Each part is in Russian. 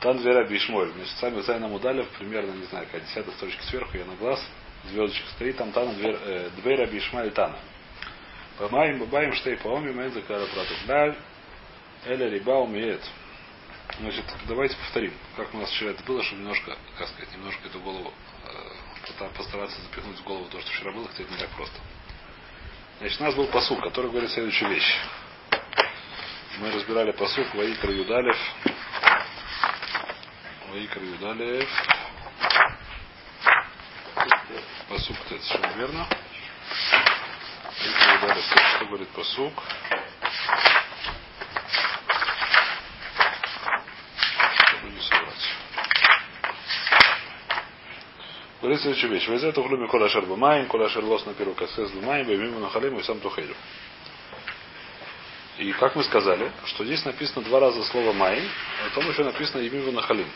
Там две раби Ишмоль. Значит, сами Зайна Мудалев, примерно, не знаю, какая десятая строчка сверху, я на глаз, звездочка стоит, там Тана, две, э, раби Ишмаль Тана. Бамаем, бабаем, штей паоми, мэн закара протукляль, эля риба умеет. Значит, давайте повторим, как у нас вчера это было, чтобы немножко, как сказать, немножко эту голову э, постараться запихнуть в голову то, что вчера было, хотя это не так просто. Значит, у нас был посук, который говорит следующую вещь. Мы разбирали посук Ваикар Юдалев. Ваикар Юдалев. Посук, это совершенно верно. Ваикар Юдалев, что говорит посук? Говорит следующую вещь. Везет ухлюми кола шер бумаем, кола шер лос на первую касес бумаем, бемиму нахалим и сам тухейду. И как мы сказали, что здесь написано два раза слово маим, а потом еще написано имиву нахалим.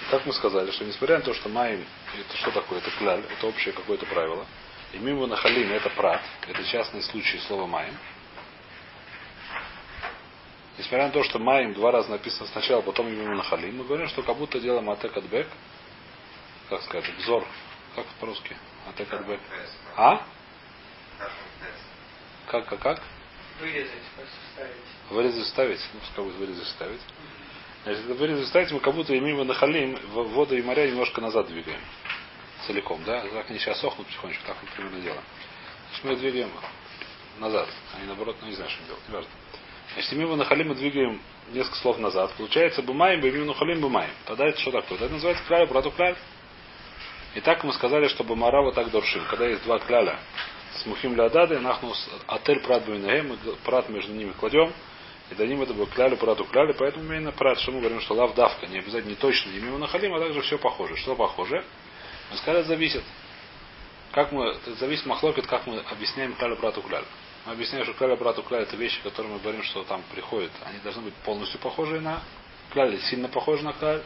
И как мы сказали, что несмотря на то, что маим, это что такое, это кляль, это общее какое-то правило, имиву нахалим это прат, это частный случай слова маим. Несмотря на то, что маим два раза написано сначала, потом имиву нахалим, мы говорим, что как будто делаем атек бек как сказать, взор, как по-русски? Атек от Б. А? Как, как, как? Вырезать, вставить. Вырезать, вставить. Ну, пускай будет вырезать, вставить. Значит, вырезать, вставить, мы как будто имеем нахалим, воду и моря немножко назад двигаем. Целиком, да? Так они сейчас сохнут потихонечку, так мы примерно делаем. Значит, мы двигаем назад, а не наоборот, ну не знаю, что делать, не важно. Значит, мимо нахалим мы двигаем несколько слов назад. Получается бумаем, бимим нахалим бумаем. Тогда это что такое? Это называется краль, брату кляль. И так мы сказали, чтобы Марава так доршим. Когда есть два кляля с мухим лядады, нахну отель прат мы прат между ними кладем, и дадим это бы кляли прату кляли, поэтому именно прат, что мы говорим, что лав давка, не обязательно не точно не мимо нахалим, а также все похоже. Что похоже? Мы сказали, зависит. Как мы, это зависит махлокет, как мы объясняем кляли прату кляли. Мы объясняем, что кляли прату кляли это вещи, которые мы говорим, что там приходят, они должны быть полностью похожи на кляли, сильно похожи на кляль.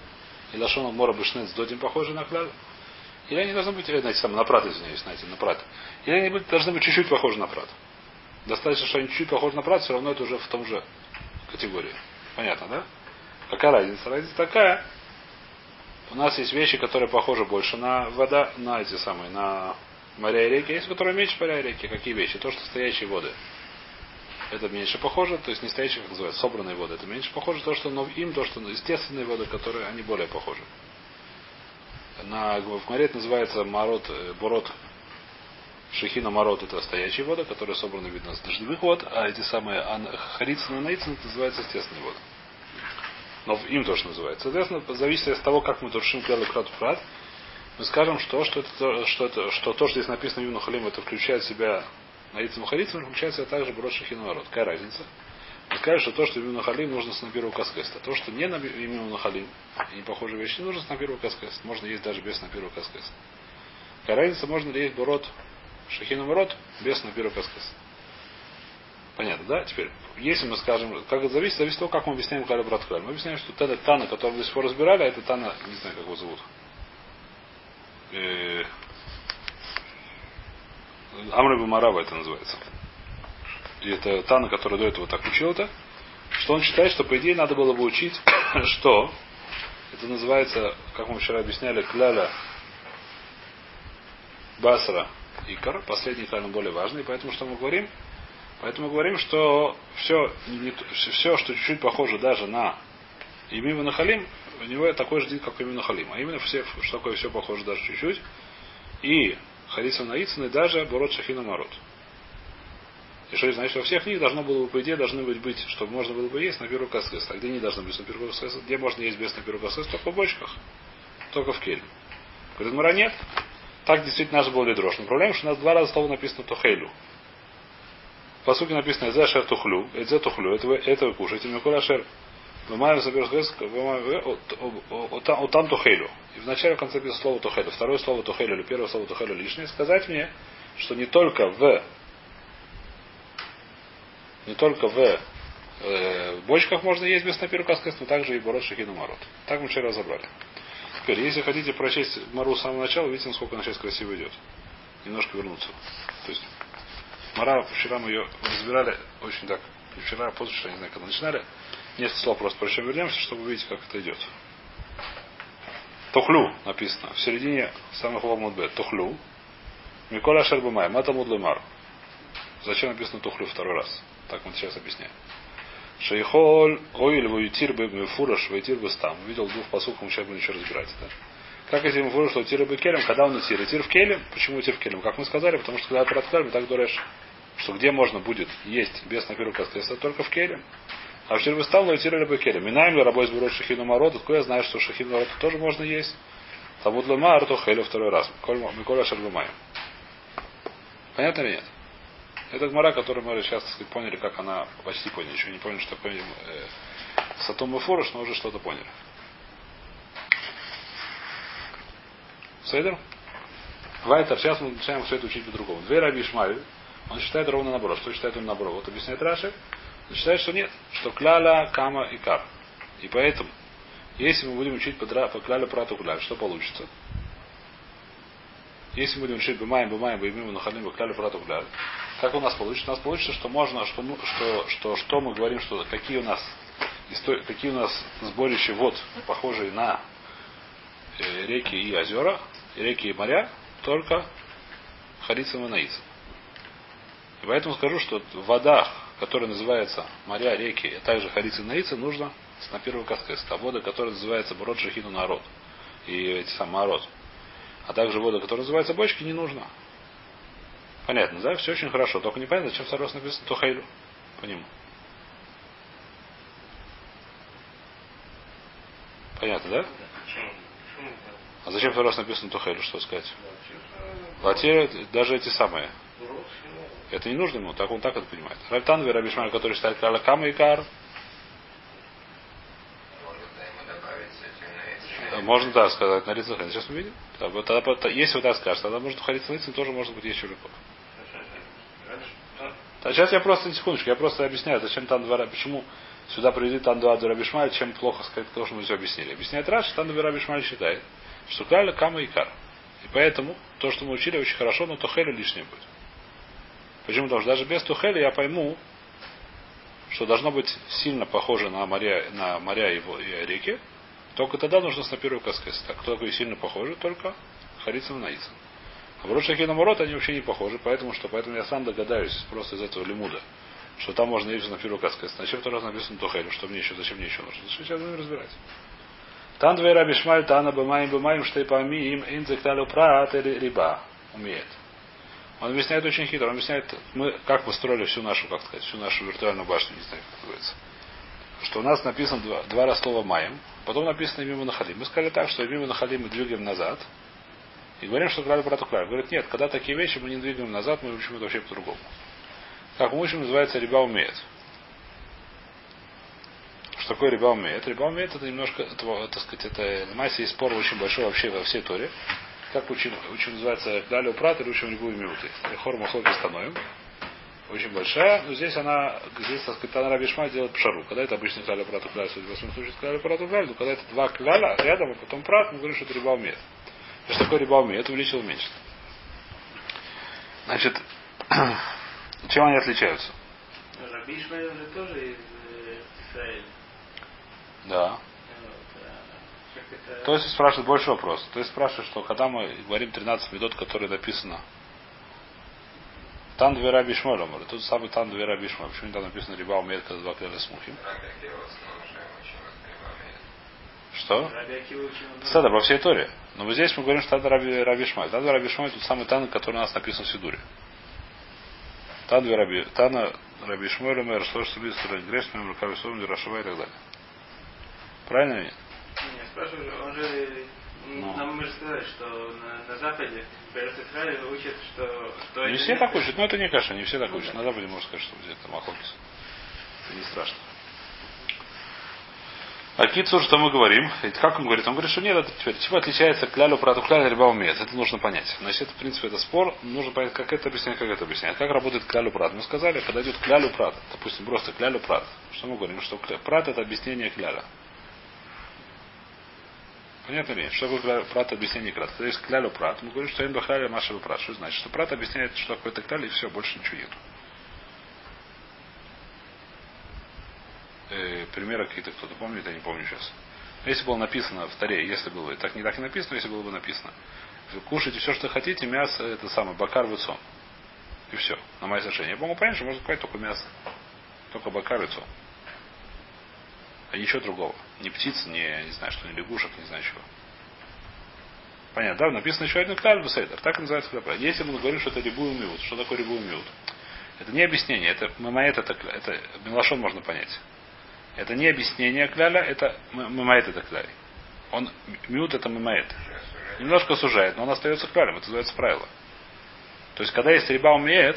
И лашона мора бешнец додим похожи на кляль. Или они должны быть, знаете, сам на прат, извиняюсь, знаете, на прат. Или они должны быть чуть-чуть похожи на прат. Достаточно, что они чуть-чуть похожи на прат, все равно это уже в том же категории. Понятно, да? Какая разница? Разница такая. У нас есть вещи, которые похожи больше на вода, на эти самые, на моря и реки. Есть, которые меньше моря и реки. Какие вещи? То, что стоящие воды. Это меньше похоже, то есть не стоящие, как называется, собранные воды. Это меньше похоже то, что но им, то, что естественные воды, которые они более похожи. На, в Маре это называется марот, э, борот, шехина марот это стоячие воды, которые собраны, видно, с дождевых вод, а эти самые харицин и наицин это называется естественные воды. Но им тоже называется. Соответственно, зависит от того, как мы туршим клялу крату прат, мы скажем, что, что, это, что, это, что то, что здесь написано в Халим, это включает в себя наицин и харицин, включает в себя также борот шехина марот. Какая разница? И скажет, что то, что именно халим, нужно с напиру каскеста. То, что не на именно халим, и не похожие вещи, нужно с напиру каскест. Можно есть даже без напиру каскест. Какая разница, можно ли есть бурот, шахином рот, без напиру каскест. Понятно, да? Теперь, если мы скажем, как это зависит, зависит от того, как мы объясняем Каля Братхаль. Мы объясняем, что это Тана, который мы до сих пор разбирали, а это Тана, не знаю, как его зовут. Э, Амры Марава это называется и это Тана, который до этого так учил это, что он считает, что по идее надо было бы учить, что это называется, как мы вчера объясняли, кляля басра икар, последний кляль более важный, поэтому что мы говорим? Поэтому говорим, что все, не, все что чуть-чуть похоже даже на имя Нахалим, у него такой же день, как имя Нахалим. А именно все, что такое все похоже даже чуть-чуть. И Харисов Наицын, и даже Бород Шахина Марот. И что значит, во всех них должно было бы, по идее, должны быть, быть чтобы можно было бы есть на первую каскес. А где не должно быть на первую каскес? Где можно есть без на первую каскес? Только в бочках. Только в кель. Говорит, мара нет. Так действительно наш был лидрош. Но проблема, что у нас два раза слово написано тухейлю. По сути написано «Эдзе шер тухлю», «Эдзе тухлю», это вы, это вы кушаете, «Микула шер». Вымаем заберешь там тухейлю. И в начале в конце пишет слово тухейлю. Второе слово тухейлю или первое слово тухейлю лишнее. Сказать мне, что не только в не только в э, бочках можно есть без напиркаскость, но также и бород шахину марот. Так мы вчера разобрали. Теперь, если хотите прочесть Мару с самого начала, видите, насколько она сейчас красиво идет. Немножко вернуться. То есть, Мара, вчера мы ее разбирали очень так, вчера, позавчера, не знаю, когда начинали. Несколько слов просто прочем вернемся, чтобы увидеть, как это идет. Тухлю написано. В середине самых Мудбет. Тухлю. Микола Шербумай. Мата Мудлемар. Зачем написано Тухлю второй раз? Так мы сейчас объясняем. Шейхоль, Оиль, Вуитир, бы Фураш, Вуитир, бы Стам. Видел двух посылков, мы сейчас будем еще разбирать. Да? Как мы говорим, что Тир бы Келем, когда он Тир? Тир в Келем. Почему Тир в Келем? Как мы сказали, потому что когда Параткаль, мы так дурешь, что где можно будет есть без на первую это только в Келем. А в Тир бы Стам, Тир бы Келем. Минаем ли рабой сберет Шахину Марот, откуда я знаю, что Шахину Марот тоже можно есть. Табуд Лама, то Хелю второй раз. Микола Шарбумай. Понятно или нет? Это гмара, которую мы сейчас так сказать, поняли, как она почти поняли. Еще не поняли, что такое э, Сатум и Фурыш, но уже что-то поняли. Сейдер? Вайтер, сейчас мы начинаем все это учить по-другому. Две раби Ишмаэль, он считает ровно наоборот. Что считает он наоборот? Вот объясняет Раши. Он считает, что нет. Что кляля, кама и кар. И поэтому, если мы будем учить по, по клялю прату кляль, что получится? Если мы будем учить бымаем, бымаем, бымим, нахалим, клялю прату кляль, как у нас получится? У нас получится, что можно, что, ну, что, что, что мы говорим, что какие у нас какие у нас сборища вод, похожие на э, реки и озера, реки и моря, только Харицам и Наицам. И поэтому скажу, что в водах, которые называются моря, реки, а также Харицы и Наицы, нужно на первый каскест. А вода, которая называется Брод Шахину народ. И эти самые народ. А также вода, которая называется бочки, не нужно. Понятно, да? Все очень хорошо. Только непонятно, зачем раз написано Тухайлю. По нему. Понятно, да? А зачем второй раз написано Тухайлю, что сказать? Латир, даже эти самые. Это не нужно ему, так он так это понимает. Ральтан Верабишмаль, который считает Кала Кама и Кар. Можно, да, сказать, на лицах. Сейчас увидим. Если вы так скажете, тогда может уходить на тоже может быть еще легко. А сейчас я просто, секундочку, я просто объясняю, зачем там двора, почему сюда привели там два Рабишмаль, чем плохо сказать то, что мы все объяснили. Объясняет Раш, Рабишмаль считает, что Каля Кама и Кар. И поэтому то, что мы учили, очень хорошо, но Тухеля лишнее будет. Почему? Потому что даже без Тухеля я пойму, что должно быть сильно похоже на моря, на моря и, и реки, только тогда нужно с на первую каскес. Так только и сильно похоже, только Харицам Наицам. А в Рошахи наоборот они вообще не похожи, поэтому что? Поэтому я сам догадаюсь просто из этого лимуда, что там можно есть на первую каскес. Зачем второй раз написано Тухелю, что мне еще, зачем мне еще нужно? Сейчас будем разбирать. Тан две раби шмаль, тана бамаим бамаим, что и пами им инзекталю праат или риба. Умеет. Он объясняет очень хитро. Он объясняет, мы как построили всю нашу, как сказать, всю нашу виртуальную башню, не знаю, как называется. Что у нас написано два, два раз слова маем, потом написано мимо нахалим. Мы сказали так, что мимо нахалим мы двигаем назад, и говорим, что крали про клаль. Говорит, нет, когда такие вещи мы не двигаем назад, мы учим это вообще по-другому. Как мы учим, называется риба умеет. Что такое риба умеет? Риба умеет это немножко, это, так сказать, это массе и спор очень большой вообще во всей Торе. Как учим, учим называется Дали Упрат или учим любую минуты. Хор Махлоки становим. Очень большая, но здесь она, здесь, так сказать, она Рабишма делает пшару. Когда это обычно кляля прат кляль, в восьмом случае кляля прат кляль, но когда это два кляля рядом, а потом прат, мы говорим, что это риба умеет. Что такое риба умеет? Это увеличил уменьшит. Значит, чем они отличаются? Рабишма же тоже из Израиля. Да. То есть спрашивает больше вопрос. То есть спрашивает, что когда мы говорим 13 медот, которые написано Тан две раби Шмоля, говорит, тут самый Тан две раби Шмоля. Почему там написано Риба умеет, когда два кляля смухим? Что? Сада, во всей Торе. Но вот здесь мы говорим, что это Раби, раби Шмаль. Тан Раби Шмаль тут самый Тан, который у нас написан в Сидуре. Тан Раби, Тана Раби Шмаль, Мэр, Шлош Сабис, Греш, Мэр, Рукави Сом, Рашава и так далее. Правильно или нет? Я спрашиваю, он же ну. Нам можно сказать, что на, на Западе в Израиле учат, что... что не все так учат, но это не каша, не все так учат. На Западе можно сказать, что где-то Махокис. Это не страшно. А Кицур, что мы говорим? Как он говорит? Он говорит, что нет, это теперь. Чего отличается клялю прату кляля риба умеет? Это нужно понять. Значит, это, в принципе, это спор. Нужно понять, как это объяснять, как это объяснять. Как работает клялю прат? Мы сказали, когда идет клялю прат, допустим, просто клялю прат. Что мы говорим? Что прат это объяснение кляля. Понятно ли? Что такое прат объяснение крат? Когда есть клялю прат, мы говорим, что эн бахаля машева прат. Что значит? Что прат объясняет, что такое так далее, и все, больше ничего нет. Э, примеры какие-то кто-то помнит, я не помню сейчас. Если было написано в Таре, если было бы, так не так и написано, если было бы написано. Кушайте все, что хотите, мясо, это самое, бакар вицом. И все, на мое совершение. Я могу понять, что можно сказать только мясо. Только бакар вицом. А ничего другого. Ни птиц, ни, не знаю, что, ни лягушек, не знаю чего. Понятно, да? Написано еще один клаль бесейдер. Так называется хлеб. Если мы говорим, что это рибу миут, что такое рибу миут? Это не объяснение, это мамаэт, это, это милашон можно понять. Это не объяснение кляля, это мамаэт это кляль. Он, миут это мамаэт. Немножко сужает, но он остается клялем, это называется правило. То есть, когда есть риба умеет,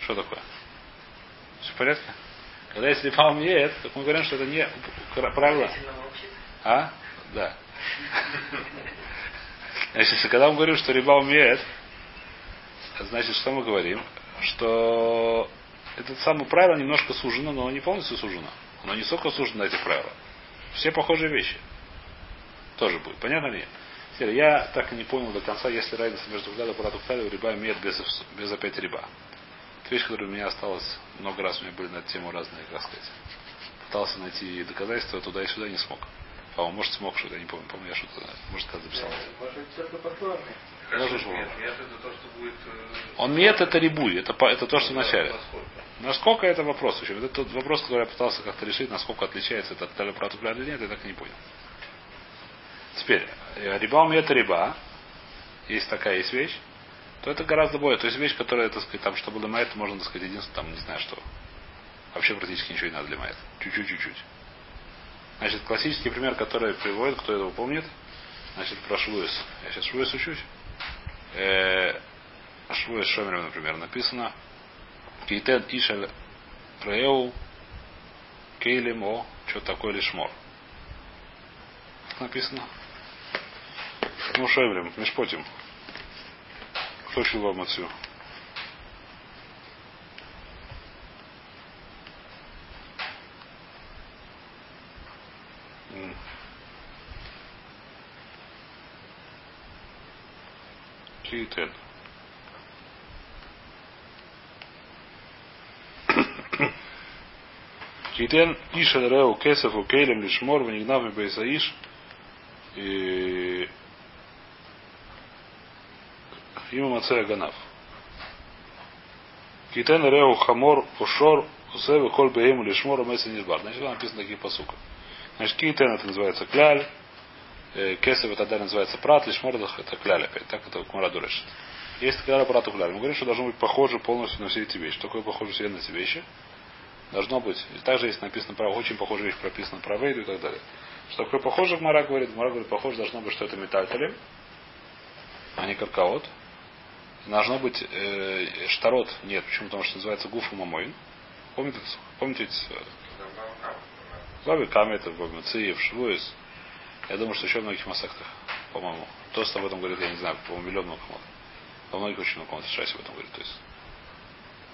что такое? Все в порядке? Когда есть риба умеет, так мы говорим, что это не правило. А? Да. Значит, когда мы говорим, что риба умеет, значит, что мы говорим? Что это самое правило немножко сужено, но не полностью сужено. Оно не столько сужено эти правила. Все похожие вещи. Тоже будет. Понятно ли? Теперь, я так и не понял до конца, если разница между Гдада и Паратуктали, риба имеет без, без опять риба. Это вещь, которая у меня осталась много раз, у меня были на эту тему разные, как сказать. Пытался найти доказательства туда и сюда, не смог. А он может смог что-то, я не помню. Помню, я что-то, может, сказать, записал. Может, Он мед это рибуй, это, это то, что вначале. Насколько это вопрос еще? Это тот вопрос, который я пытался как-то решить, насколько отличается этот талиопратукля или нет, я так и не понял. Теперь, э, риба у это риба, есть такая есть вещь, то это гораздо более. То есть вещь, которая, так сказать, там, чтобы для майет, можно, так сказать, единственное, там, не знаю что. Вообще практически ничего не надо для майет. Чуть-чуть, чуть-чуть. Значит, классический пример, который приводит, кто этого помнит, значит, про Швуис. Я сейчас Швуис учусь. Э, Швуис например, написано. Кейтен Ишель Преу Кейлем О, что такое лишмор. Написано. Ну, Шойблем, Мешпотим. Кто учил вам отсюда? Кейтен. Кейтен Ишель Реу Кесов у Кейлем Лишмор Ванигнав и Бейсаиш и Има Мацея Ганав. Кейтен Реу Хамор Ушор Усевы Коль Бейму Лишмор Месси Низбар. Значит, там написано такие посука. Значит, Кейтен это называется кляль. Кесов это тогда называется прат, лишь мордах это кляль опять. Так это Кумара решит. Есть кляль, прат, кляль. Мы говорим, что должно быть похоже полностью на все эти вещи. Такое похоже все на эти вещи. Должно быть. И также есть написано про очень похожая вещь прописана про Вейду и так далее. Что такое похоже, Мара говорит, Мара говорит, похоже должно быть, что это метальталем, а не каркаот. Должно быть э, штарот. Нет, почему? Потому что называется гуфу мамой. Помните, помните Лави Камет, Циев, Швуис. Я думаю, что еще в многих масактах, по-моему. Тост об этом говорит, я не знаю, по-моему, миллион кому Во многих очень много Шайси об этом говорит. То есть,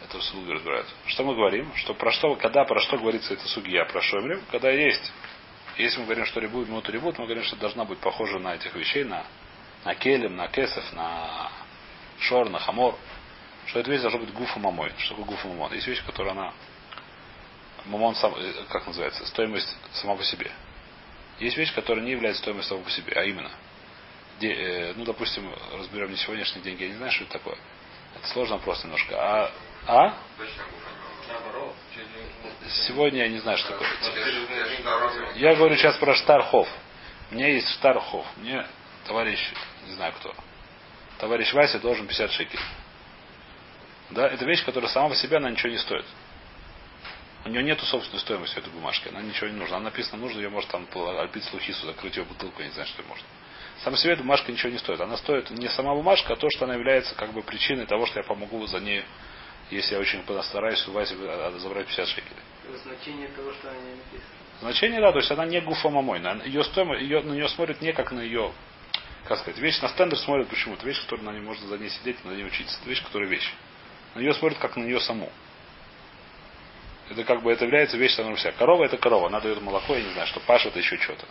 это в Суге разбирают. Что мы говорим? Что про что, когда про что говорится это судья, про Шомрим, когда есть. Если мы говорим, что рибут, мут рибут, мы говорим, что должна быть похожа на этих вещей, на, на келем, на кесов, на шор, на хамор. Что эта вещь должна быть гуфа мамой. Что такое гуфа мамон? Есть вещь, которая она мамон сам, э, как называется, стоимость сама по себе. Есть вещь, которая не является стоимостью сама по себе, а именно, де, э, ну, допустим, разберем не сегодняшние деньги, я не знаю, что это такое. Это сложно просто немножко. А? а? Сегодня я не знаю, что такое. Я говорю сейчас про Штархов. Меня есть Штархов. Мне товарищ, не знаю кто, товарищ Вася должен 50 шекелей. Да, это вещь, которая сама по себе, она ничего не стоит. У нее нету собственной стоимости этой бумажки. Она ничего не нужна. Она написано, нужно ее может там альпить слухису, закрыть ее бутылку, я не знаю, что может. Сама себе бумажка ничего не стоит. Она стоит не сама бумажка, а то, что она является как бы причиной того, что я помогу за ней, если я очень постараюсь у Васи забрать 50 шекелей. Значение того, что она не написано. Значение, да, то есть она не гуфа мамой. Ее стоимость, ее, на нее смотрят не как на ее, как сказать, вещь на стендер смотрят почему-то. Вещь, которая на ней можно за ней сидеть, на ней учиться. Это вещь, которая вещь. На нее смотрят как на нее саму. Это как бы это является вещь сама вся. Корова это корова, она дает молоко, я не знаю, что Паша это еще что-то.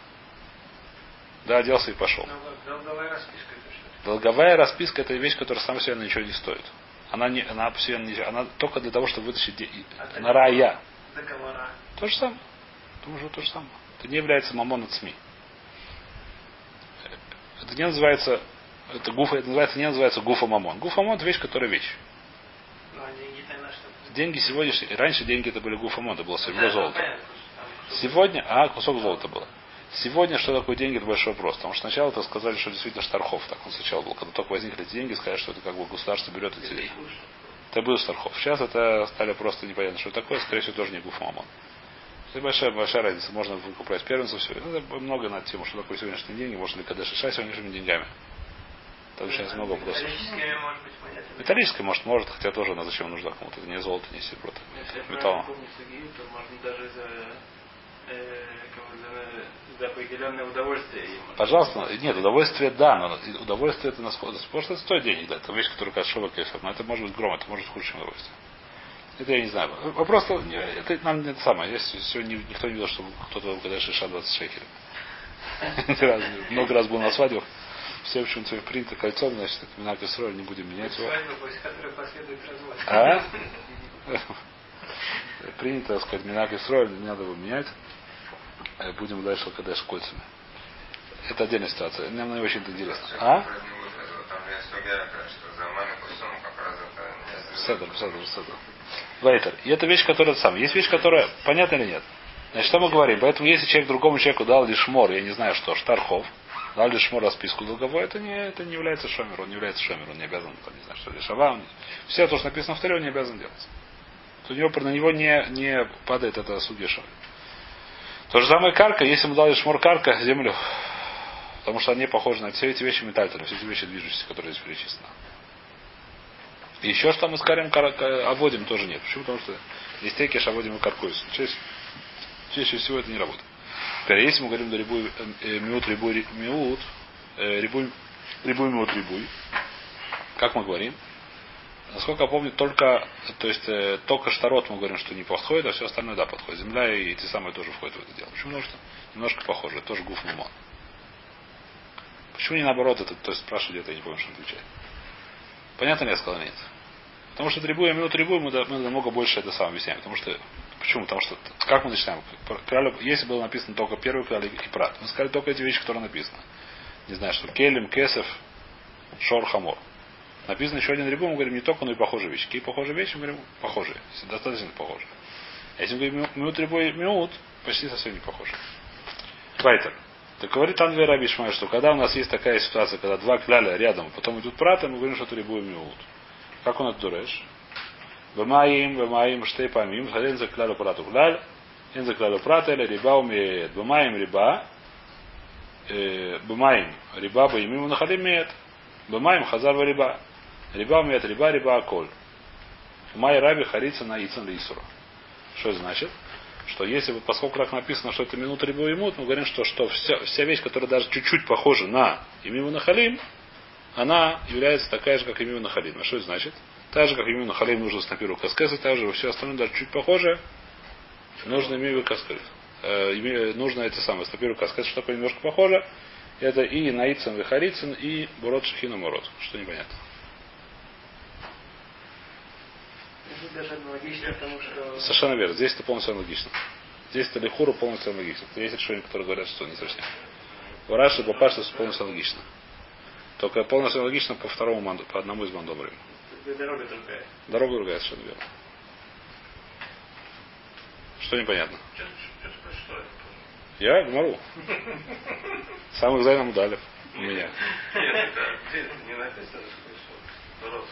Да, оделся и пошел. Долговая расписка это что? Долговая расписка это вещь, которая сама себе ничего не стоит. Она, не, она, не, она только для того, чтобы вытащить а на рая. Договора. То же самое. Думаю, то же самое. Это не является мамон от СМИ. Это не называется, это гуфа, это называется, не называется гуфа мамон. Гуфа мамон это вещь, которая вещь. Ну, а деньги тогда что? Деньги сегодняшние, раньше деньги это были гуфа мамон, это было серебро золото. Сегодня, а, кусок золота было. Сегодня что такое деньги, это большой вопрос. Потому что сначала это сказали, что действительно Штархов. Так он сначала был. Когда только возникли эти деньги, сказали, что это как бы государство берет эти деньги. Это был Штархов. Сейчас это стали просто непонятно, что такое. Скорее всего, тоже не гуфамон. Это большая, большая разница. Можно выкупать первенцев, все. Это много на тему, что такое сегодняшние деньги, можно ли когда шиша сегодняшними деньгами. Там сейчас много вопросов. Металлическими, может. Металлическое, может, может, хотя тоже она зачем нужна кому-то. Это не золото, не серебро. я Металл. за, э, определенное удовольствие. Пожалуйста, нет, удовольствие да, но удовольствие это насколько, это стоит денег, да, это вещь, которая как кесов, но это может быть гром, это может быть хуже, чем удовольствие. Это я не знаю. Вопрос, это нам не самое. Если сегодня никто не видел, что кто-то когда шиша 20 шекелей. Много раз был на свадьбах. Все почему-то свои принято кольцом, значит, это Минак Исроль, не будем менять его. А? Принято, так сказать, Минак Исроль, не надо его менять. Э, Будем дальше Кадеш кольцами. Это отдельная ситуация. Нам не очень интересно. А? Что Седр, седр, седр. Вейтер. И это вещь, которая сам. Есть вещь, которая понятна или нет. Значит, что мы говорим? Поэтому если человек другому человеку дал лишмор, я не знаю что, штархов, дал лишмор расписку долговой, это не, это не является шомер, он не является шомер, он не обязан, там, не знаю, что лишава. он- Все то, что написано в Торе, он не обязан делать. То у него, на него не, не падает это судья шомер. То же самое карка, если мы дали шмор карка, землю, потому что они похожи на все эти вещи метальные, все эти вещи движущиеся, которые здесь перечислены. Еще что мы с карем кар- ка- обводим тоже нет. Почему? Потому что есть текеш, обводим и каркуюсь. Чаще, чаще всего это не работает. Теперь, если мы говорим до рибуй, э, э, миут, рибуй, ри- миут, э, рибуй, рибуй, миут, рибуй, как мы говорим? Насколько я помню, только, то есть, э, только штарот мы говорим, что не подходит, а все остальное да подходит. Земля и эти самые тоже входят в это дело. Почему? Потому что немножко похоже, тоже гуф мумон. Почему не наоборот это, то есть спрашивают где-то, я не помню, что отвечать. Понятно ли я сказал, нет? Потому что требуем, минут требуем, мы, мы намного больше это сам объясняем. Потому что, почему? Потому что, как мы начинаем? Если было написано только первый краль и прат, мы сказали только эти вещи, которые написаны. Не знаю, что келем, кесов, шор, хамор. Написано еще один рибу, мы говорим не только, но и похожие вещи. Какие похожие вещи, мы говорим похожие. Достаточно похожие. А если мы говорим минут рибой минут, почти совсем не похожи. Вайтер. Так говорит Анвей Раби Ишмай, что когда у нас есть такая ситуация, когда два кляля рядом, потом идут праты, мы говорим, что это рибуем минут. Как он это дуреш? Бамаим, бамаим, штей памим, хаден за клялю прату кляль, эн за клялю прата, или риба умеет. Бамаим риба, э, бамаим риба, баимим нахалим меет. Бамаим хазар риба. Риба умеет, риба, риба аколь. Май раби харится на ицан лисура. Что это значит? Что если бы, поскольку так написано, что это минута рибу и мут, мы говорим, что, что вся, вся вещь, которая даже чуть-чуть похожа на имиму нахалим, она является такая же, как имиму нахалим. А что это значит? Так же, как имиму нахалим нужно на первую каскезу, так же все остальное даже чуть похоже, нужно имиму каскез. Э, нужно это самое, на первую каскез, что такое немножко похоже, это и наицин, вихарицин, и бурот шахина мурот. Что непонятно. Что... Совершенно верно. Здесь это полностью аналогично. Здесь это лихуру полностью аналогично. Есть решения, которые говорят, что не совсем. В Раши Бапаш это полностью аналогично. Только полностью аналогично по второму манду, по одному из мандобрим. Дорога другая. Дорога другая, совершенно верно. Что непонятно? Я говорю. Сам экзамен удалив. У меня. Нет, не написано, что.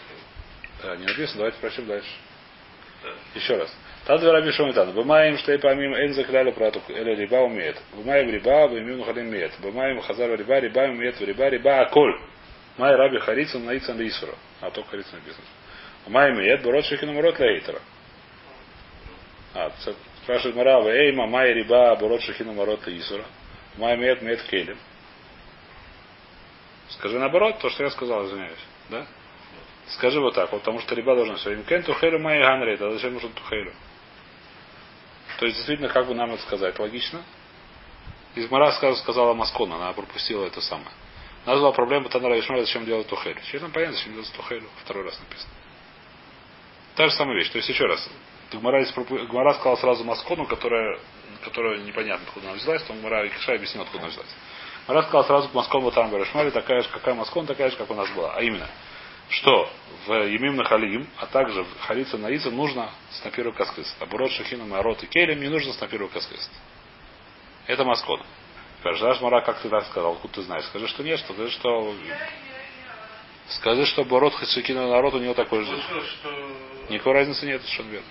Да, не написано, давайте прочтем дальше. Да. Еще раз. Тад раби шомитан. Бумаем штей помим эн закляли прату эля риба умеет. Бумаем риба, бумим нухалим меет. Бумаем хазар риба, риба умеет, риба, риба, аколь. Май раби харицан наицан лисура. А только харицан написано. Бумаем меет, борот шехину морот лейтера. А, спрашивает Марава, эй, мамай риба, борот шехину морот лисура. Бумаем меет, меет келем. Скажи наоборот, то, что я сказал, извиняюсь. Да? Скажи вот так, вот, потому что риба должен все. Им кен тухелю май ганрей, да зачем нужен тухелю? То есть, действительно, как бы нам это сказать? Логично? Измара сказала Маскона, она пропустила это самое. У нас была проблема Танара Ишмара, зачем делать тухелю. Сейчас нам понятно, зачем делать тухелю. Второй раз написано. Та же самая вещь. То есть, еще раз. Гмара, Гмара сказала сразу Маскону, которая которая непонятно, откуда она взялась, то Мара и Киша объяснил, откуда она взялась. Мара сказал сразу к вот там Барашмари, такая же, какая Москва, такая же, как у нас была. А именно, что в Емим на Халим, а также в Халица на Ица нужно снапиру каскыс. А Бурот Шахину Марот и Келем не нужно снапиру каскыс. Это Маскон. Скажешь, Мара, как ты так сказал, откуда ты знаешь? Скажи, что нет, что скажи, что Скажи, что Бород Хацукина народ у него такой же. Никакой разницы нет, что верно.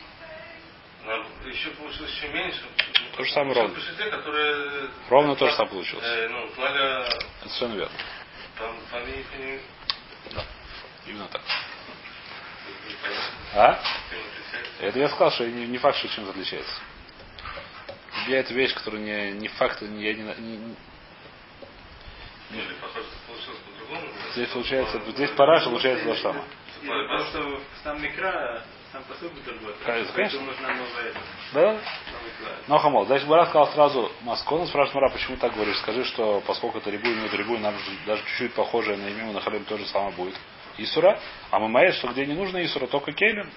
Еще получилось еще меньше. То же самое ровно. Которые... Ровно то же самое получилось. Э, ну, флага... Это совершенно верно. Там фамилии... Да. Именно так. А? Это я сказал, что не, не факт, что чем отличается. Я это вещь, которая не, не факт, не, я не, не, Здесь получается, здесь параша получается то же самое. Потому что сам микро, сам посыл другой. Конечно. нужна новая Да? Ну, хамол. Дальше Бара сказал сразу Маскон, спрашивает Мара, почему так говоришь? Скажи, что поскольку это рибу, имеет рибу, нам даже чуть-чуть похожее на имя на халим тоже самое будет. Исура. А мы маешь, что где не нужно Исура, только Кейлем.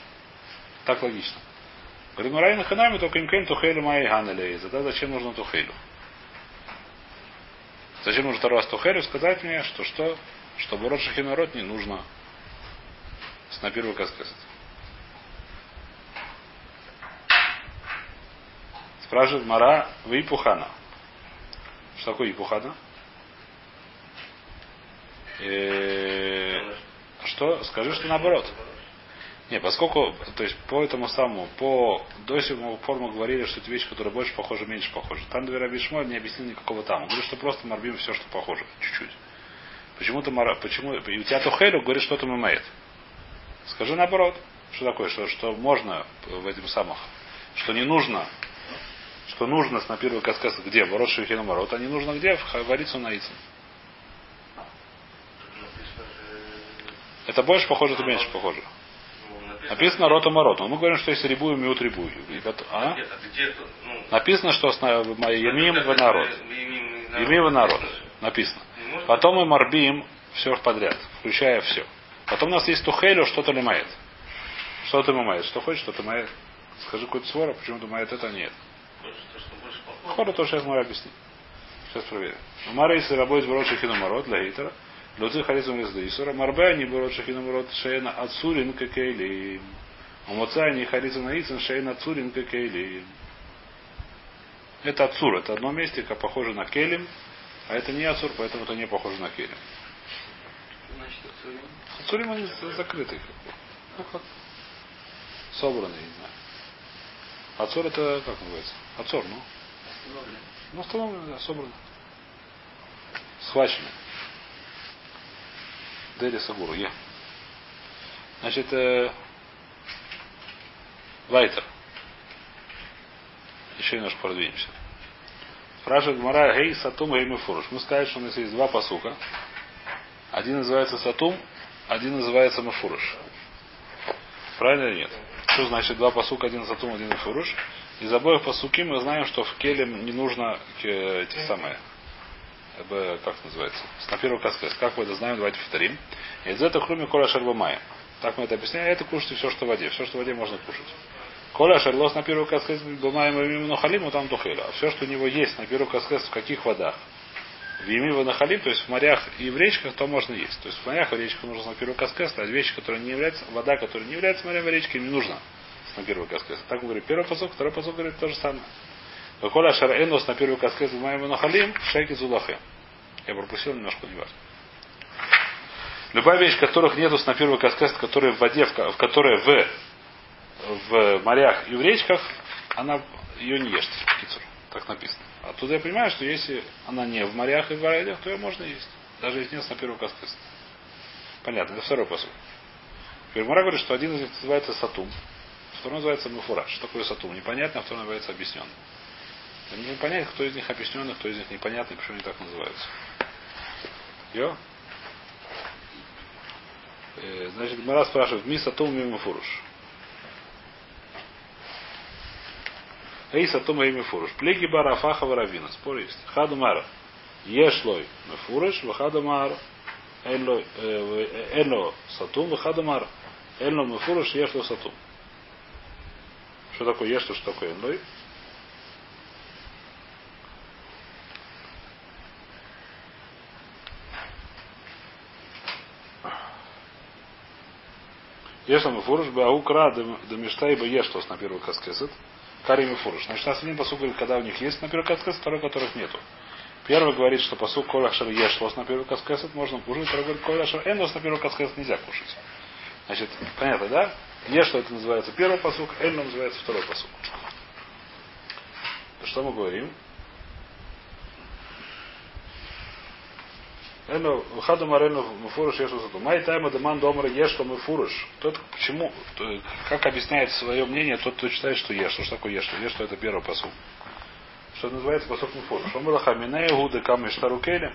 Так логично. Говорит, Марай на ханами, только им кейлем тухейлю май ганелей. Тогда зачем нужно тухейлю? Зачем нужно второй раз тухейлю сказать мне, что что? Что Бурот Шахинарот не нужно с на первый каскесет. Спрашивает Мара в Ипухана. Что такое Ипухана? Э, что? Скажи, что наоборот. Не, поскольку, то есть по этому самому, по до сих пор мы говорили, что это вещь, которая больше похожа, меньше похожа. Там Двера Бишмоль не объяснил никакого там. Он говорит, что просто морбим все, что похоже, чуть-чуть. Почему-то мара, почему, и у тебя Тухелю говорит, что-то мамает. Скажи наоборот. Что такое? Что, что можно в этим самых, что не нужно, что нужно на первый каскас где? Ворот Шехина Морот, а не нужно где? В на Ицин. Это больше похоже, это меньше похоже. Написано рота морот. Но мы говорим, что есть рибую, миут рибую. А? Написано, что Емим в народ. Емим в народ. Написано. Потом мы морбим все подряд, включая все. Потом у нас есть тухелю, что-то лимает. Что ты мамает? Что хочешь, что ты мает? Скажи какой-то свора, почему ты мает это, а нет. Хора то сейчас мы объясним. Сейчас проверим. Мара если работает в Роша Хиномарот для Гейтера, Луцы харизм из Исура, Марбе не берут Шахиномарот Шейна Ацурин Кекейли. Умоца не харизм Ицин Шейна Ацурин Кекейли. Это Ацур, это одно месте, как похоже на Келим, а это не Ацур, поэтому это не похоже на Келим. Ацурим они закрытые. Ну как? Собранные, не знаю. Ацур это как называется? Ацур, ну? Ну, установлены, да, собраны. Схвачены. Дели Сагуру, я. Значит, э, Вайтер. Еще немножко продвинемся. Спрашивает Гмара, гей, сатум, гей, мефуруш. Мы сказали, что у нас есть два посука. Один называется сатум, один называется мефуруш. Правильно или нет? Что значит два посука, один сатум, один мефуруш? Из обоих посуки мы знаем, что в келем не нужно эти самые, как называется, с на первый каскес. Как мы это знаем, давайте повторим. Из этого кроме коля шарбамая. Так мы это объясняем. Это кушайте все, что в воде. Все, что в воде можно кушать. Коля шарлос на первый каскес бумаем именно халиму там тухеля. Все, что у него есть на первый каскес в каких водах? В Емива Нахалим, то есть в морях и в речках, то можно есть. То есть в морях и речках нужно на первый каскес, а вещи, которые не являются, вода, которая не является морем и речкой, не нужно на первый каскес. Так мы первый посок, второй посок говорит то же самое. Коля шарэнос на первый каскес в моем нахалим, шейки зулахе. Я пропустил немножко, не важно. Любая вещь, которых нету на первый каскес, которая в воде, в которой в, в морях и в речках, она ее не ешьте. Так написано. Оттуда я понимаю, что если она не в морях и в водах, то ее можно есть. Даже если нет на первый каскес. Понятно, это второй посыл. Пермара говорит, что один из них называется сатум, второй называется муфураж. Что такое сатум? Непонятно, а второй называется объясненный. Не понять, кто из них объясненный, кто из них непонятный, почему они так называются. Йо? Э, значит, Мара спрашивает, ми сатум ми муфуруш. Эй, сатум и муфуруш. Плеги бара варавина. Спор есть. Хаду мара. Ешлой муфуруш, вахаду мара. Эло сатум, вахаду мара. Эло муфуруш, ешло сатум. Что такое ешло, что такое энлой? Ешь там фуруш, бы аукра, да мештай бы ешь, на первый каскесет. Карим и фуруш. Значит, у нас один посуд говорит, когда у них есть на первый каскесет, второй, которых нету. Первый говорит, что посуд колашер ешь лос на первый каскесет можно кушать, второй говорит, колашер энос на первый каскесет нельзя кушать. Значит, понятно, да? Ешь, что это называется первый посук, эльно называется второй посук. Что мы говорим? Эну хаду марену муфуруш ешу сату. Май тайма деман что мы фуруш. Тот почему, как объясняет свое мнение, тот, кто считает, что ешь. Что такое ешь? Ешь, что это первый посуд. Что называется посук муфуруш. Он был хаминея гуды камы штару келем.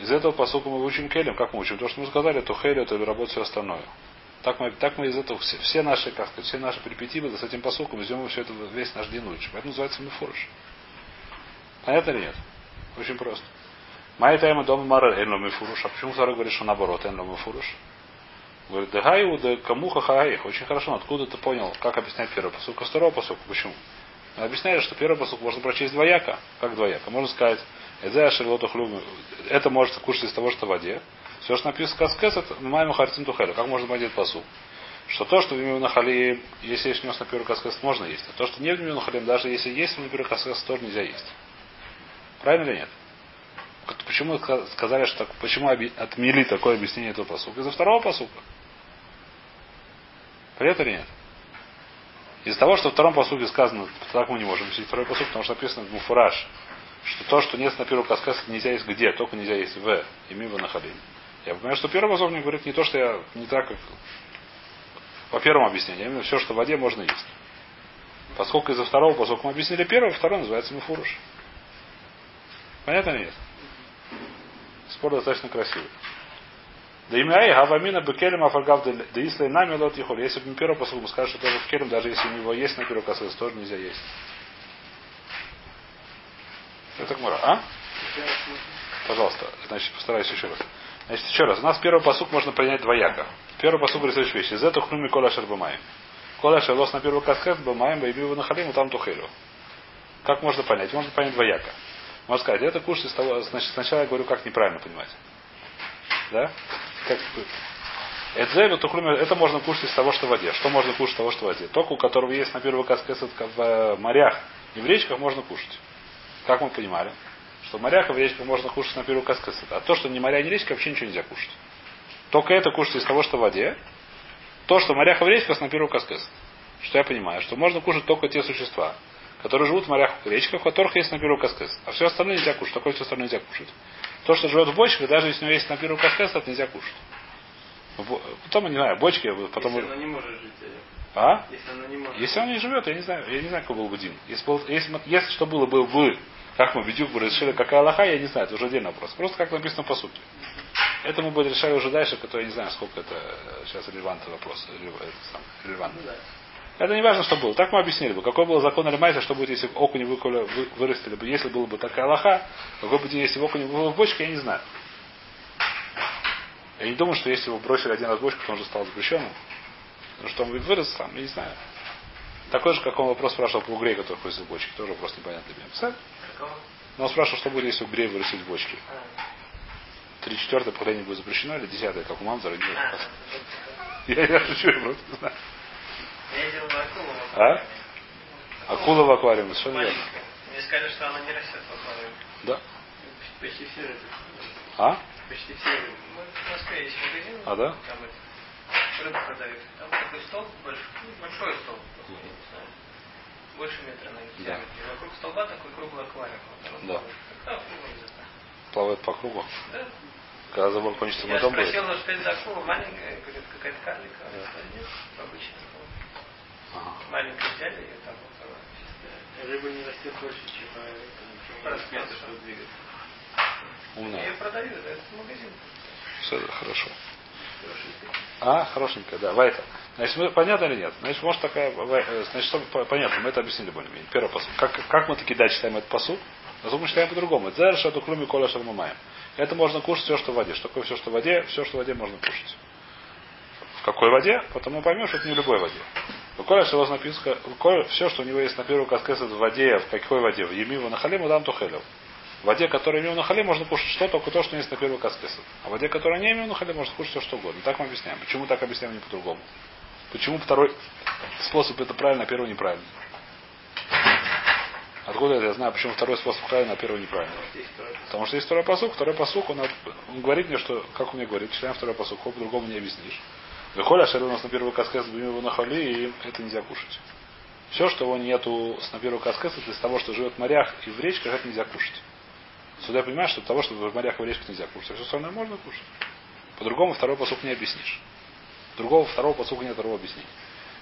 Из этого посука мы учим келем. Как мы учим? То, что мы сказали, то хелю, то работа все остальное. Так мы, так мы из этого все, все наши, как сказать, все наши перипетивы с этим посуком возьмем все это весь наш день учим. Это называется муфуруш. Понятно или нет? Очень просто. Май тайма дома мара энло фуруш. А почему второй говорит, что наоборот, энло фуруш? Говорит, дагаю да камуха хагаих. Очень хорошо. Откуда ты понял, как объяснять первый посук, а второй посук? Почему? Объясняли, что первый посук можно прочесть двояко. Как двояко? Можно сказать, это может кушать из того, что в воде. Все, что написано каскес, это майму хартим тухелю. Как можно понять посук? Что то, что в имя нахали, если есть нес на первый каскес, можно есть. А то, что не в имя нахалим, даже если есть на первый каскес, тоже нельзя есть. Правильно или нет? Почему сказали, что почему отмели такое объяснение этого посука? Из-за второго посука. Привет или нет? Из-за того, что в втором посуке сказано, так мы не можем объяснить второй посук, потому что написано муфураж, что то, что нет на первом каскасе, нельзя есть где, только нельзя есть в и мимо на халим. Я понимаю, что первый посук мне говорит не то, что я не так, как по первому объяснению, именно все, что в воде можно есть. Поскольку из-за второго посука мы объяснили первый, второй называется муфуруш. Понятно или нет? Спор достаточно красивый. Да имя Ай, Гавамина Бекелем Афаргав да Ислай нами лот Если бы первый посыл сказал, что тоже в Келем, даже если у него есть на первый косыльц, тоже нельзя есть. Это Кмара, а? Пожалуйста, значит, постараюсь еще раз. Значит, еще раз. У нас первый посук можно принять двояко. Первый посук говорит следующую вещь. Из этого хнуми кола шербамаем. Кола шерлос на первый каскет бамаем, бейби его нахалим, там тухелю. Как можно понять? Можно понять двояко. Можно сказать, это кушать из того, значит, сначала я говорю, как неправильно понимать. Да? Как, это, это можно кушать из того, что в воде. Что можно кушать из того, что в воде? Только у которого есть на первый каскес в э, морях и в речках можно кушать. Как мы понимали? Что в морях и в речках можно кушать на первый каскес. А то, что не моря, не речка, вообще ничего нельзя кушать. Только это кушать из того, что в воде. То, что в морях и в речках, на первый каскес. Что я понимаю? Что можно кушать только те существа, которые живут в морях и речках, у которых есть на первый каскес. А все остальное нельзя кушать. Такое все остальное нельзя кушать. То, что живет в бочках, даже если у него есть на первый каскес, это нельзя кушать. Потом, не знаю, бочки, потом... Если она не может жить. А? Если она не может. Если он не живет, я не знаю, я не знаю, какой был бы Дин. Если, был, если, если что было бы бы, как мы бедюк бы решили, какая Аллаха, я не знаю, это уже отдельный вопрос. Просто как написано по сути. Это мы будем решать уже дальше, который я не знаю, сколько это сейчас релевантный вопрос. Релевантный. Ну, да. Это не важно, что было. Так мы объяснили бы. Какой был закон Алимайса, что будет, если окуни выколи, вырастили бы. Если было бы такая лоха, какой будет, если окуни было в бочке, я не знаю. Я не думаю, что если его бросили один раз в бочку, то он уже стал запрещенным. Ну что он вырос сам, я не знаю. Такой же, как он вопрос спрашивал про угрей, который ходит в бочке. Тоже вопрос непонятный мне. Но он спрашивал, что будет, если угрей вырастить в бочке. Три четвертое поколение будет запрещено или десятое, как у Мамзара? Я, я шучу, я просто не знаю. А? Акула в аквариуме, совершенно верно. Мне сказали, что она не растет в аквариуме. Да. Почти все это. А? Почти все. В Москве есть магазин. А, да? Там рыбу продают. Там такой стол, большой, ну, большой стол, больше метра на диаметре. Да. Вокруг столба такой круглый аквариум. Да. Как Плавает по кругу? Да. Когда забор кончится, мы дом будет? Я спросил, что это за акула маленькая, говорит, какая-то карлика. Да. Обычная. Ага. Маленькая взяли и там вот Рыба не растет больше, чем размета, чтобы двигаться. Умная. Я продаю, это магазин. Все, хорошо. А, хорошенькая, да, Вайта. Значит, мы, понятно или нет? Значит, может такая, э, значит, что, понятно, мы это объяснили более-менее. Первый посуд. Как, как мы таки дальше читаем этот посуд? Но мы читаем по-другому. Дзер шаду клюми кола шармамаем. Это можно кушать все, что в воде. Что такое все, что в воде? Все, что в воде можно кушать. В какой воде? Потом мы поймем, что это не в любой воде. Коля вас написано, все, что у него есть на первую каскесет в воде, в какой воде? В Емиву на халиму дам тухелев. В воде, которая имею на хале, можно кушать что, только то, что есть на первый каскесов. А в воде, которая не имею на хале, можно кушать все, что угодно. Так мы объясняем. Почему так объясняем не по-другому? Почему второй способ это правильно, а первый неправильно? Откуда я знаю, почему второй способ правильно, а первый неправильно? Потому что есть второй посук, второй посук, он, он говорит мне, что, как он мне говорит, читаем второй посук, по-другому не объяснишь. Выходит, а у нас на первый каскес его на хали, и это нельзя кушать. Все, что его нету с на первый каскес, это из того, что живет в морях и в речках, это нельзя кушать. Сюда я понимаю, что того, что в морях и в речках нельзя кушать. А все остальное можно кушать. По-другому второй посук не объяснишь. Другого второго посука нет второго объяснения.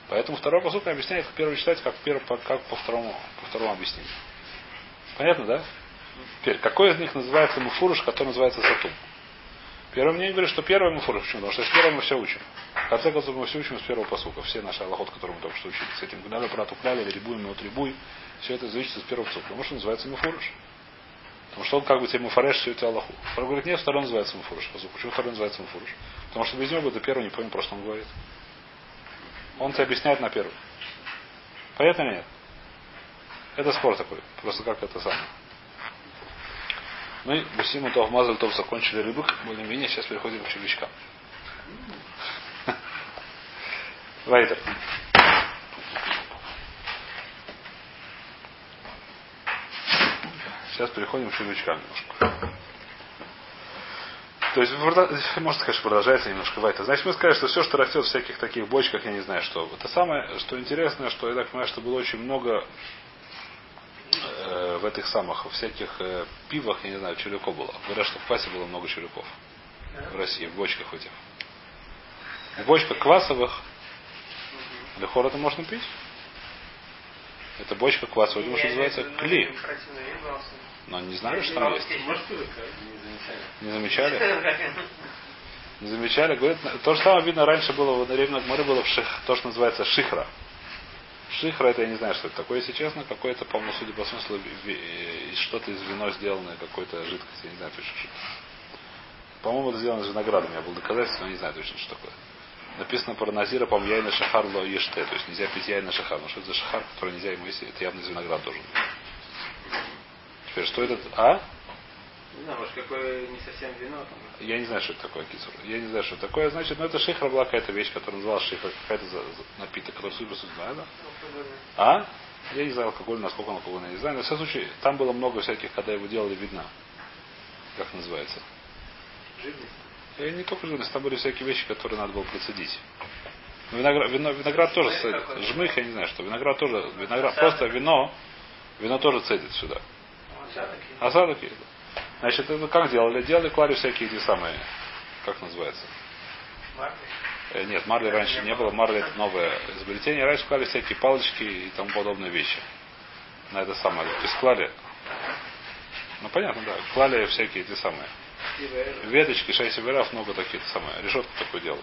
Поэтому второй посук объясняет, как первый читать, как, первый, как по, второму, по второму объяснению. Понятно, да? Теперь, какой из них называется муфуруш, который называется сатум? Первый мне говорит, что первый муфуруш. Почему? Потому что с первого мы все учим. В конце концов, мы все учим с первого посука. Все наши аллахот, которые мы только что учили. С этим гуляли, прату кляли, рибуем, но трибуй. Все это зависит с первого посука. Потому что называется муфуруш. Потому что он как бы тебе муфареш все это Аллаху. Второй говорит, нет, второй называется муфуруш. Почему второй называется муфуруш? Потому что без него бы до первого не понял, про что он говорит. Он тебе объясняет на первый. Понятно или нет? Это спор такой. Просто как это самое. Мы Бусиму Тов Мазаль Тов закончили рыбок, более-менее, сейчас переходим к червячкам. Вайтер. Сейчас переходим к червячкам немножко. То есть, может, конечно, продолжается немножко Вайта. Значит, мы сказали, что все, что растет в всяких таких бочках, я не знаю, что. Это самое, что интересное, что я так понимаю, что было очень много э, в этих самых, в всяких э, пивах, я не знаю, червяков было. Говорят, что в квасе было много червяков. В России, в бочках этих. В бочках квасовых. Лехор это можно пить? Это бочка квасовая, думаю, что называется кли. Но не знали, что там есть. Не замечали? Не замечали? Говорит, то же самое видно раньше было, в время Гмары было в ших, то, что называется шихра. Шихра это я не знаю, что это такое, если честно, какое-то, по-моему, судя по смыслу, что-то из вино сделанное, какой-то жидкость, я не знаю точно что. По-моему, это сделано из винограда, у меня было доказательство, но не знаю точно, что такое. Написано про Назира, по-моему, яйна шахар ло еште, то есть нельзя пить яйна шахар, но что это за шахар, который нельзя ему есть, это явно из винограда должен быть. Теперь, что это, а? Не знаю, может, какое не совсем вино. Там. Я не знаю, что это такое кисур. Я не знаю, что это такое. Значит, ну это шихра была какая-то вещь, которая называлась шихра, какая-то напиток, который по знаю, да? А? Я не знаю, алкоголь, насколько он алкогольный, не знаю. Но в всяком случае, там было много всяких, когда его делали, видно. Как называется? Живность. И не только живность, там были всякие вещи, которые надо было процедить. Виноград, вино, виноград тоже цедит. Жмых, я не знаю, что. Виноград тоже. Виноград, просто вино, вино тоже цедит сюда. Осадок есть. Значит, это как делали? Делали, клали всякие эти самые, как называется? Марли? Э, нет, марли раньше не было. Марли это новое изобретение. Раньше клали всякие палочки и тому подобные вещи. На это самое. То есть клали. Ну понятно, да. Клали всякие эти самые. Веточки, шесть веров, много таких самое. Решетку такое делали.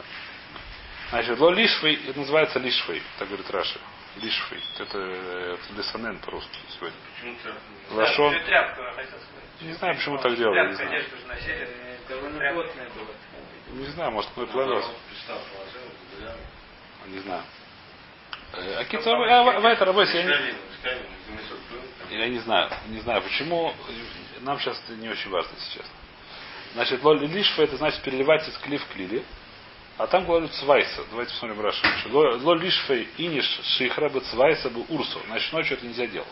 Значит, ло лишвей, это называется лишвей, так говорит Раши. Лишвей. Это лесанен по-русски сегодня. Лашон. Не знаю, почему так делали. Не знаю. Не знаю, может, мы плавилось. Не знаю. А Акица, в это работе, я не... Я не знаю, не знаю почему. Нам сейчас это не очень важно сейчас. Значит, лоли лишфа это значит переливать из клив клили. А там говорят цвайса. Давайте посмотрим Раша. Ло лишфей иниш шихра бы цвайса бы урсу. Значит, ночью это нельзя делать.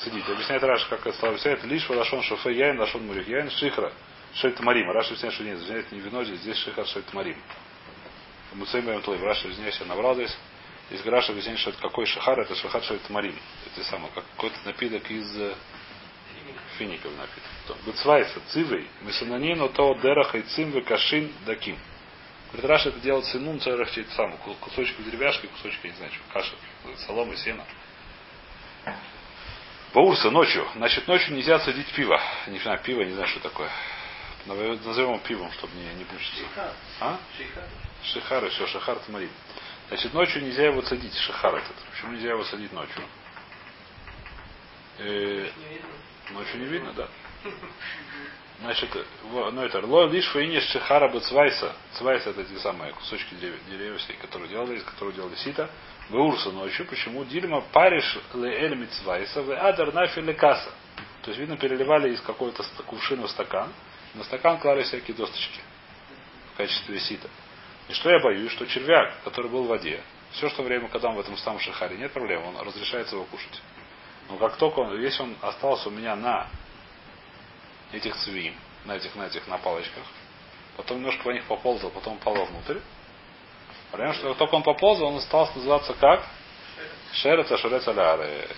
Цедить. Объясняет Раша, как это слова это лишь лашон шофе яин, лашон мурих яин, шихра. Шойт марим. Раша объясняет, что нет, извиняйте, не вино здесь, здесь шихар шойт марим. Муцейм Бэм Тлой. Раша, извиняюсь, я набрал здесь. Из Раша объясняет, что это какой шихар, это шихар шойт марим. Это самое, как какой-то напиток из фиников напиток. Быцвайса, цивей, месананину, то дераха и цимвы, кашин, даким. Говорит, Раша это делает синун царах сам, кусочки деревяшки, кусочки, не знаю, что, каши, соломы, сена. Баурса ночью. Значит, ночью нельзя садить пиво. Не знаю, пиво, не знаю, что такое. Назовем его пивом, чтобы не, не мучиться. А? Шихар, и все, шахар тмарим. Значит, ночью нельзя его садить, шахар этот. Почему нельзя его садить ночью? Э, ночью не видно, да? Значит, ну это ло лишь фаиниш шихара бы цвайса. Цвайса это те самые кусочки деревьев, деревьев которые делали, из которых делали сита. Вы урса ночью. Почему? Дильма париш ле эль мицвайса в адар нафи каса. То есть, видно, переливали из какой-то кувшина в стакан. На стакан клали всякие досточки в качестве сита. И что я боюсь, что червяк, который был в воде, все, что время, когда он в этом самом шахаре, нет проблем, он разрешается его кушать. Но как только он, если он остался у меня на этих цвим, на этих, на этих, на палочках, потом немножко по них поползал, потом упал внутрь, Понимаешь, что как только он поползал, он стал называться как? Шерец Ашерец Алярец.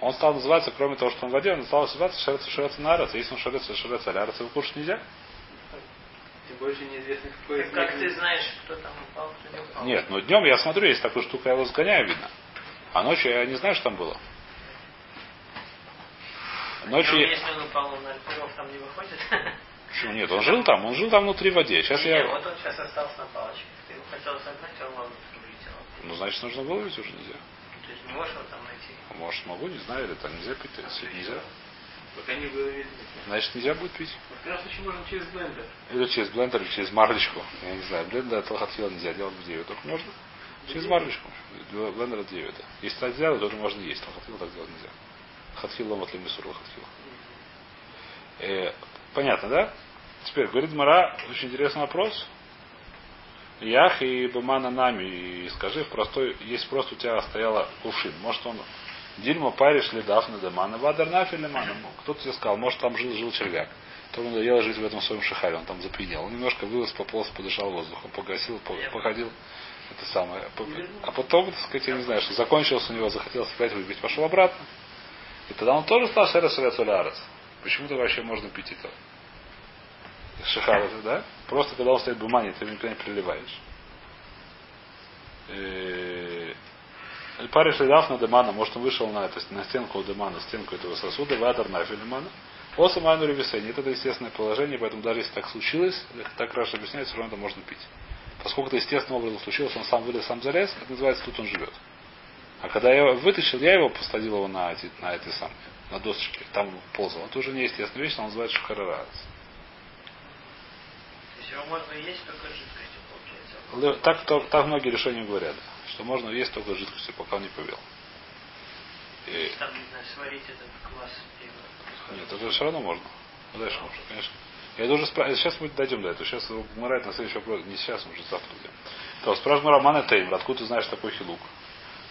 Он стал называться, кроме того, что он в воде, он стал называться Шерец Ашерец Нарец. Если он Шерец Ашерец Алярец, его кушать нельзя. Тем больше неизвестно, какой из Как ты знаешь, кто там упал, кто не упал? Нет, ну днем я смотрю, есть такая штука, я его сгоняю, видно. А ночью я не знаю, что там было. Ночью... Если он упал, на там не выходит? Почему нет? Он жил там, он жил там внутри в воде. Сейчас не, я. вот он сейчас остался на палочке. Ты его хотел согнать, а он улетел. Ну, значит, нужно выловить уже нельзя. То есть не можешь его там найти? Может, могу, не знаю, или там нельзя пить, если нельзя. Пока не выловили. Значит, нельзя будет пить. В крайнем случае можно через блендер. Или через блендер, или через марлечку. Я не знаю, блендер это хатхила нельзя делать в девять. Только можно через марлечку. Блендер это девять. Если так сделать, то можно есть. Хатхила так делать нельзя. Хатхила ломат лимисур хатхила. Э, понятно, да? Теперь, говорит Мара, очень интересный вопрос. Ях и Бамана нами, и скажи, в простой, есть просто у тебя стояла кувшин. Может он Дильма париш ледав на демана, вадар нафиль лемана. Кто-то тебе сказал, может там жил, жил червяк. То он надоело жить в этом своем шахаре, он там запьянел. Он немножко вылез, пополз, подышал воздухом, погасил, походил. Это самое. А потом, так сказать, я не знаю, что закончилось у него, захотелось опять выпить, пошел обратно. И тогда он тоже стал шерес солярец. Почему-то вообще можно пить это шихар это, да? Просто когда он стоит в бумаге, ты никогда не переливаешь. Э, Париш лидав на демана, может он вышел на, это, на стенку демана, стенку этого сосуда, вадар на демана. Оса майну ревисейни. Это естественное положение, поэтому даже если так случилось, так раз объясняется, все равно это можно пить. Поскольку это естественным образом случилось, он сам вылез, сам залез, это называется тут он живет. А когда я вытащил, я его посадил его на эти, на эти самые, на досочки, там ползал. Это уже неестественная вещь, он называется шухарарас его можно есть только жидкостью. Так, то, так многие решения говорят, что можно есть только жидкостью, пока он не повел. И... Там, не знаю, сварить этот квас пива. Нет, это все равно можно. Ну, дальше можно, конечно. Я должен спрашивать, сейчас мы дойдем до этого. Сейчас умирает на следующий вопрос. Не сейчас, уже завтра. То, спрашиваю Романа Теймер, откуда ты знаешь такой хилук?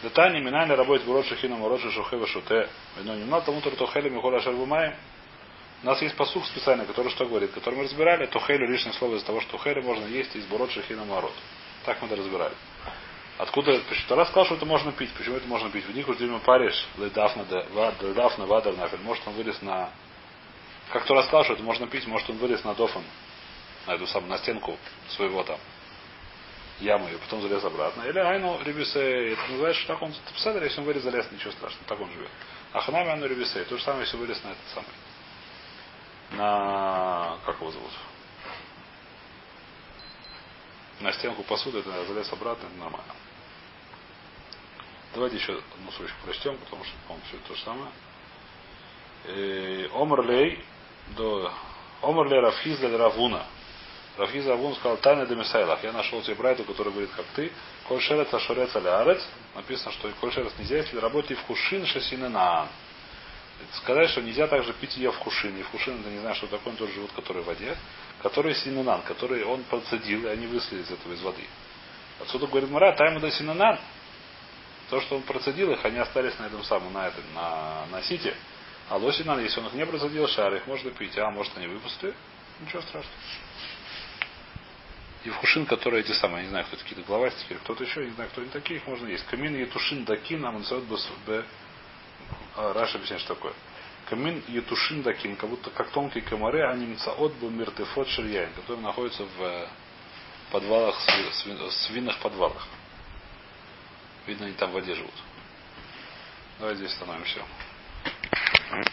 Детани минайна работает в урод шахина мород шухева шуте. Но не надо тому то хелем и холя шарбумай. У нас есть посух специальный, который что говорит, который мы разбирали, то хейлю лишнее слово из-за того, что хейля можно есть из бурот шахина мород. Так мы это разбирали. Откуда Тара сказал, что это можно пить. Почему это можно пить? В них уже мы паришь ледафна вадар нафель. Может он вылез на... Как Тора сказал, что это можно пить, может он вылез на дофан, на эту самую, на стенку своего там ямы, и потом залез обратно. Или айну рибисе, это называется, что так он, ты если он вылез, залез, ничего страшного, так он живет. А ханами айну рибисе, то же самое, если вылез на этот самый на... Как его зовут? На стенку посуды, это залез обратно, это нормально. Давайте еще одну строчку прочтем, потому что, по-моему, все то же самое. Э, Омрлей до Омрлей Рафиза Равуна. Рафиза Равун сказал, Тайна Демисайлах. Я нашел тебе брайту, который говорит, как ты. Коль шерец ашорец алярец. Написано, что коль шерец нельзя, если работать в кушин шасина наан сказать, что нельзя также пить ее в хушин. И в хушин это не знаю, что такое, он тоже живут, который в воде. Который синанан, который он процедил, и они выслали из этого из воды. Отсюда говорит Мара, тайму да синанан. То, что он процедил их, они остались на этом самом, на этом, на, на сите. А лосинан, если он их не процедил, шар, их можно пить. А может они выпустили? Ничего страшного. И в хушин, которые эти самые, не знаю, кто такие, главастики, кто-то еще, не знаю, кто они такие, их можно есть. Камин и тушин дакин, а мансот б а, Раша объясняет, что такое. Камин ютушин дакин, как будто как тонкие комары, они мцаот был миртефот ширьяин, которые находятся в э, подвалах, свиных подвалах. Видно, они там в воде живут. Давайте здесь остановимся.